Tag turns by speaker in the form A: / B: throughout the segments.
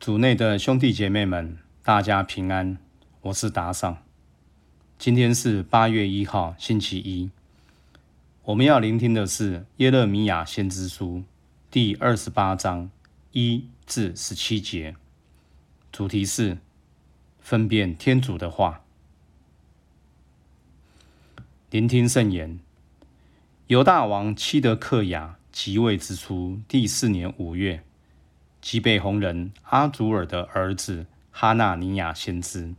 A: 组内的兄弟姐妹们，大家平安。我是达尚。今天是八月一号，星期一。我们要聆听的是耶勒米亚先知书第二十八章一至十七节，主题是分辨天主的话。聆听圣言。犹大王七德克雅即位之初第四年五月。吉北红人阿祖尔的儿子哈纳尼亚先知，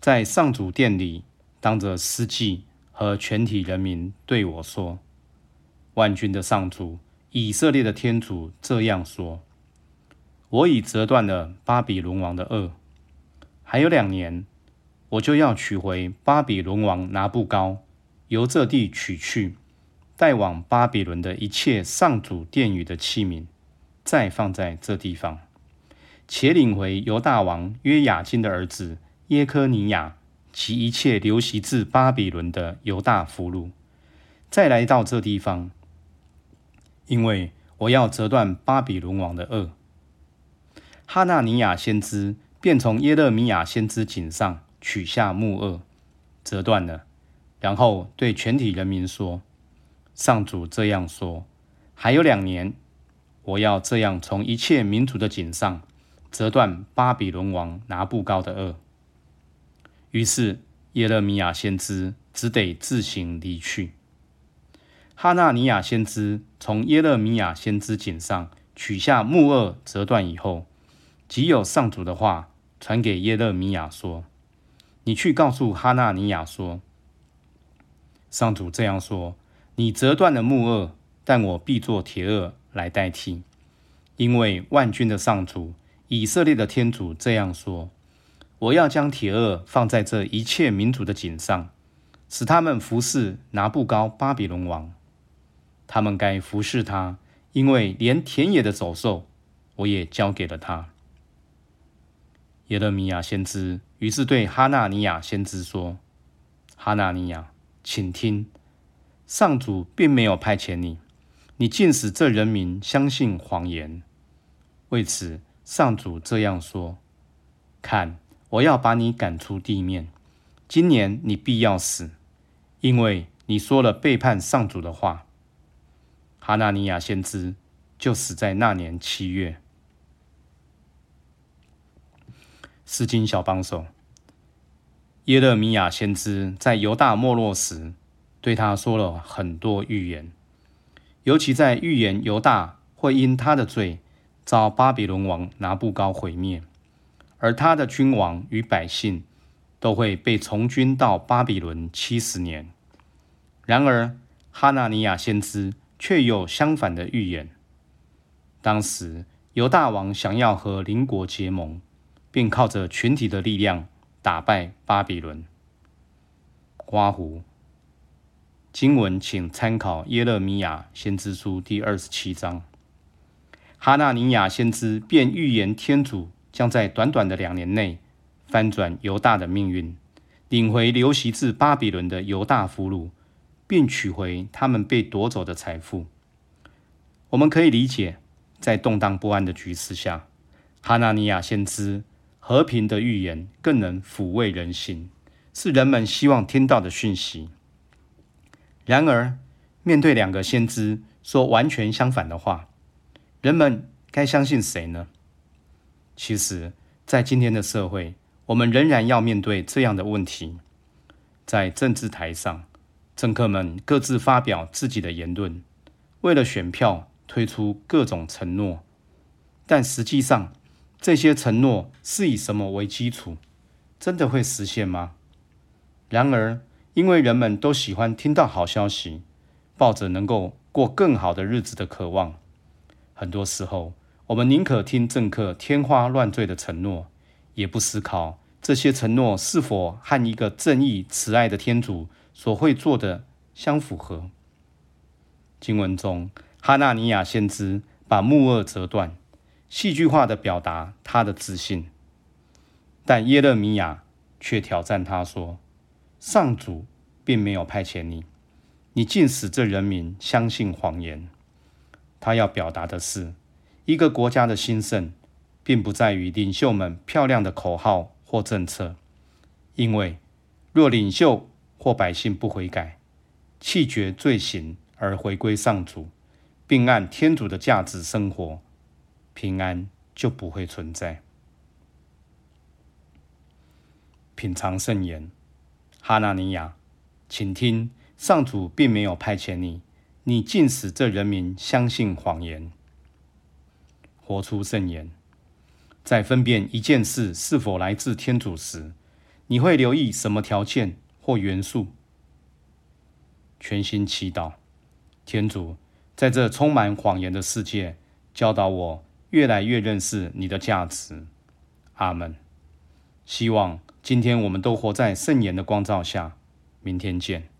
A: 在上主殿里当着司祭和全体人民对我说：“万军的上主，以色列的天主这样说：我已折断了巴比伦王的恶，还有两年，我就要取回巴比伦王拿布高由这地取去，带往巴比伦的一切上主殿宇的器皿。”再放在这地方，且领回犹大王约雅金的儿子耶科尼亚及一切流徙至巴比伦的犹大俘虏，再来到这地方，因为我要折断巴比伦王的恶。哈纳尼亚先知便从耶勒米亚先知颈上取下木轭，折断了，然后对全体人民说：“上主这样说，还有两年。”我要这样从一切民族的颈上折断巴比伦王拿布高的恶。于是耶勒米亚先知只得自行离去。哈纳尼亚先知从耶勒米亚先知颈上取下木轭折断以后，即有上主的话传给耶勒米亚说：“你去告诉哈纳尼亚说，上主这样说：你折断了木轭，但我必做铁轭。”来代替，因为万军的上主、以色列的天主这样说：“我要将铁轭放在这一切民族的颈上，使他们服侍拿布高巴比伦王。他们该服侍他，因为连田野的走兽，我也交给了他。”耶勒米亚先知于是对哈纳尼亚先知说：“哈纳尼亚，请听，上主并没有派遣你。”你竟使这人民相信谎言，为此上主这样说：看，我要把你赶出地面。今年你必要死，因为你说了背叛上主的话。哈纳尼亚先知就死在那年七月。诗经小帮手耶勒米亚先知在犹大没落时，对他说了很多预言。尤其在预言犹大会因他的罪遭巴比伦王拿布高毁灭，而他的君王与百姓都会被从军到巴比伦七十年。然而，哈纳尼亚先知却有相反的预言。当时，犹大王想要和邻国结盟，并靠着群体的力量打败巴比伦。刮胡。经文，请参考耶勒米亚先知书第二十七章。哈纳尼亚先知便预言天主将在短短的两年内翻转犹大的命运，领回流徙至巴比伦的犹大俘虏，并取回他们被夺走的财富。我们可以理解，在动荡不安的局势下，哈纳尼亚先知和平的预言更能抚慰人心，是人们希望听到的讯息。然而，面对两个先知说完全相反的话，人们该相信谁呢？其实，在今天的社会，我们仍然要面对这样的问题：在政治台上，政客们各自发表自己的言论，为了选票推出各种承诺，但实际上，这些承诺是以什么为基础？真的会实现吗？然而，因为人们都喜欢听到好消息，抱着能够过更好的日子的渴望，很多时候我们宁可听政客天花乱坠的承诺，也不思考这些承诺是否和一个正义慈爱的天主所会做的相符合。经文中，哈纳尼亚先知把木轭折断，戏剧化的表达他的自信，但耶勒米亚却挑战他说。上主并没有派遣你，你竟使这人民相信谎言。他要表达的是，一个国家的兴盛，并不在于领袖们漂亮的口号或政策，因为若领袖或百姓不悔改，弃绝罪行而回归上主，并按天主的价值生活，平安就不会存在。品尝圣言，哈纳尼亚，请听，上主并没有派遣你，你竟使这人民相信谎言。活出圣言，在分辨一件事是否来自天主时，你会留意什么条件或元素？全心祈祷，天主，在这充满谎言的世界，教导我越来越认识你的价值。阿门。希望今天我们都活在圣言的光照下。明天见。